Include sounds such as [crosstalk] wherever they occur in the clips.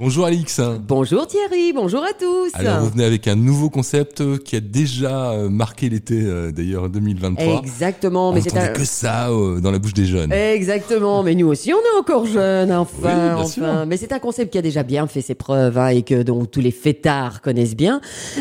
Bonjour Alix. Bonjour Thierry, bonjour à tous. Alors vous venez avec un nouveau concept euh, qui a déjà euh, marqué l'été euh, d'ailleurs 2023. Exactement, mais c'est que ça dans la bouche des jeunes. Exactement, mais nous aussi on est encore jeunes, enfin, oui, enfin. Mais c'est un concept qui a déjà bien fait ses preuves hein, et que donc tous les fêtards connaissent bien.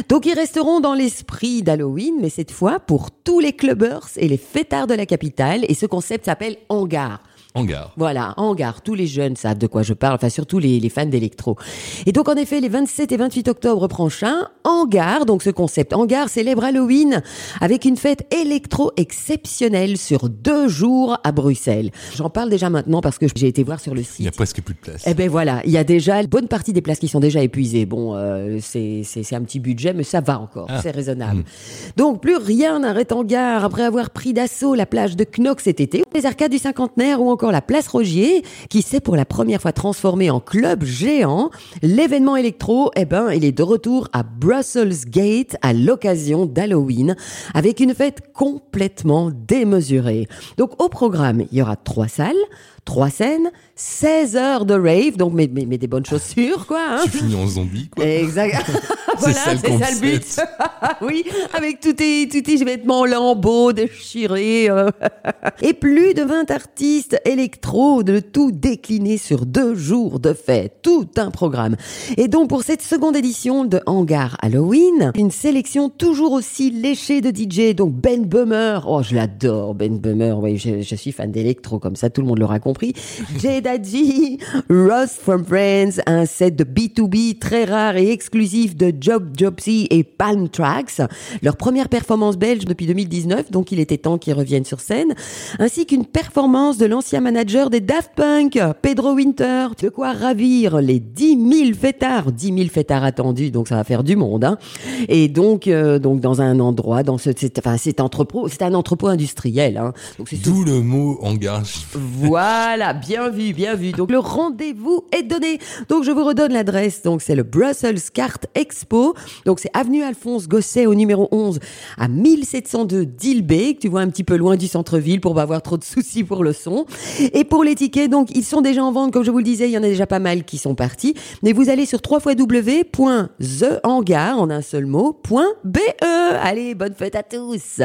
Donc ils resteront dans l'esprit d'Halloween, mais cette fois pour tous les clubbers et les fêtards de la capitale. Et ce concept s'appelle Hangar. Hangar. Voilà, Hangar. Tous les jeunes savent de quoi je parle, enfin surtout les, les fans d'électro. Et donc en effet, les 27 et 28 octobre prochains, Hangar, donc ce concept Hangar célèbre Halloween avec une fête électro exceptionnelle sur deux jours à Bruxelles. J'en parle déjà maintenant parce que j'ai été voir sur le site. Il y a presque plus de place. Eh ben voilà, il y a déjà une bonne partie des places qui sont déjà épuisées. Bon, euh, c'est un petit budget, mais ça va encore, ah. c'est raisonnable. Hmm. Donc plus rien n'arrête Hangar après avoir pris d'assaut la plage de Knox cet été, les arcades du cinquantenaire ou encore la place Rogier, qui s'est pour la première fois transformée en club géant. L'événement électro, eh ben, il est de retour à Brussels Gate à l'occasion d'Halloween, avec une fête complètement démesurée. Donc au programme, il y aura trois salles, trois scènes, 16 heures de rave, donc mais, mais, des bonnes chaussures, quoi. Hein. Tu finis en zombie, quoi. Exact. [laughs] [laughs] voilà, c'est ça, le but. [laughs] oui, avec tous tes, tous tes vêtements lambeaux, déchirés. Euh. Et plus de 20 artistes électro, de tout décliné sur deux jours de fête. Tout un programme. Et donc, pour cette seconde édition de Hangar Halloween, une sélection toujours aussi léchée de DJ. Donc, Ben Bummer. Oh, je l'adore, Ben Bummer. Oui, je, je suis fan d'électro, comme ça, tout le monde l'aura compris. [laughs] Jay Daddy, Ross from Friends, un set de B2B très rare et exclusif de Job Jobsy et Palm Tracks. Leur première performance belge depuis 2019, donc il était temps qu'ils reviennent sur scène. Ainsi qu'une performance de l'ancien manager des Daft Punk, Pedro Winter. De quoi ravir les 10 000 fêtards. 10 000 fêtards attendus, donc ça va faire du monde. Hein. Et donc, euh, donc dans un endroit, dans ce, enfin, cet entrepôt, c'est un entrepôt industriel. Hein. D'où le mot engage. Voilà, bien vu, bien vu. Donc le rendez-vous est donné. Donc je vous redonne l'adresse. Donc c'est le Brussels Cart Expo. Donc c'est avenue Alphonse Gosset au numéro 11 à 1702 Dilbeek. Tu vois un petit peu loin du centre-ville pour pas avoir trop de soucis pour le son. Et pour les tickets, donc ils sont déjà en vente. Comme je vous le disais, il y en a déjà pas mal qui sont partis. Mais vous allez sur www.thehangar en un seul mot .be. Allez, bonne fête à tous.